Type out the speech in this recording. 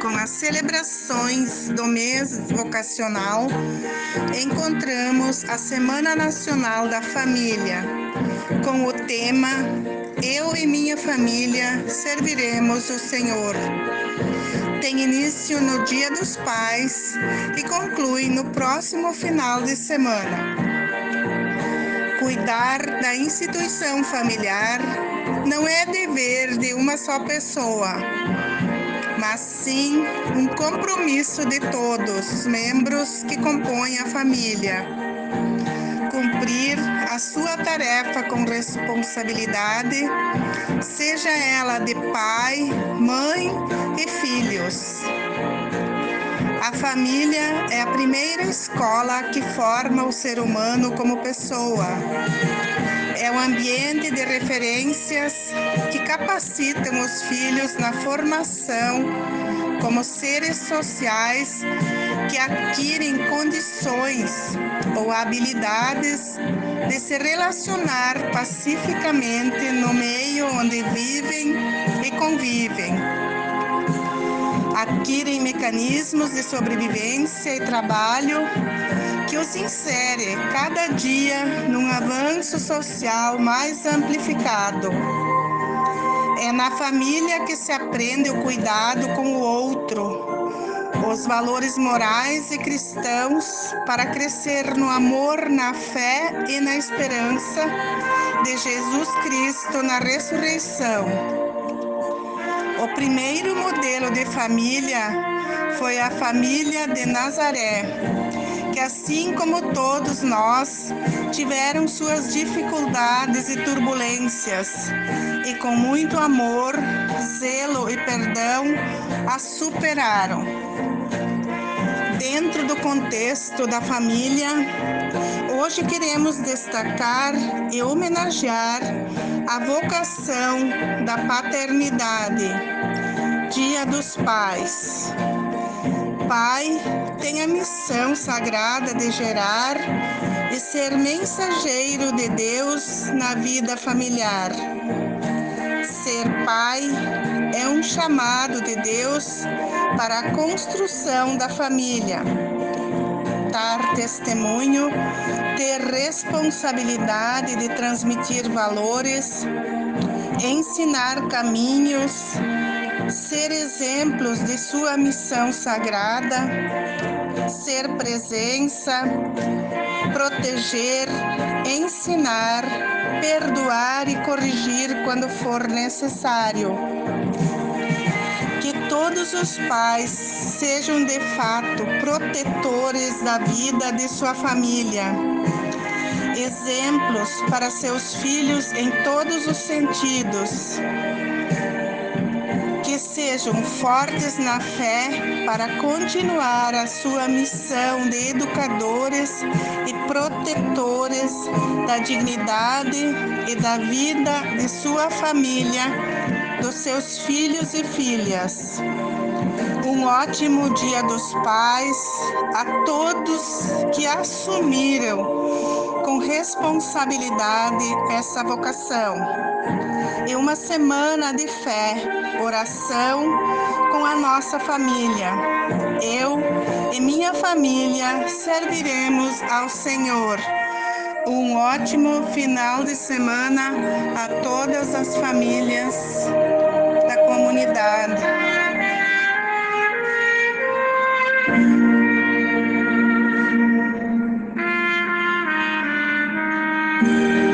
com as celebrações do mês vocacional, encontramos a Semana Nacional da Família, com o tema Eu e minha família serviremos o Senhor. Tem início no Dia dos Pais e conclui no próximo final de semana. Cuidar da instituição familiar não é dever de uma só pessoa, mas sim um compromisso de todos os membros que compõem a família. Cumprir a sua tarefa com responsabilidade, seja ela de pai, mãe e filhos. A família é a primeira escola que forma o ser humano como pessoa é um ambiente de referências que capacitam os filhos na formação como seres sociais que adquirem condições ou habilidades de se relacionar pacificamente no meio onde vivem e convivem. Adquirem mecanismos de sobrevivência e trabalho que os insere cada dia num avanço social mais amplificado. É na família que se aprende o cuidado com o outro, os valores morais e cristãos para crescer no amor, na fé e na esperança de Jesus Cristo na ressurreição. O primeiro modelo de família foi a família de Nazaré que assim como todos nós, tiveram suas dificuldades e turbulências, e com muito amor, zelo e perdão as superaram. Dentro do contexto da família, hoje queremos destacar e homenagear a vocação da paternidade, Dia dos Pais Pai tem a missão sagrada de gerar e ser mensageiro de Deus na vida familiar. Ser pai é um chamado de Deus para a construção da família. Dar testemunho, ter responsabilidade de transmitir valores, ensinar caminhos, ser exemplos de sua missão sagrada, ser presença, proteger, ensinar, perdoar e corrigir quando for necessário. Que todos os pais sejam de fato protetores da vida de sua família. Exemplos para seus filhos em todos os sentidos. Sejam fortes na fé para continuar a sua missão de educadores e protetores da dignidade e da vida de sua família, dos seus filhos e filhas. Um ótimo Dia dos Pais a todos que assumiram com responsabilidade essa vocação e uma semana de fé, oração com a nossa família. Eu e minha família serviremos ao Senhor. Um ótimo final de semana a todas as famílias. Thank.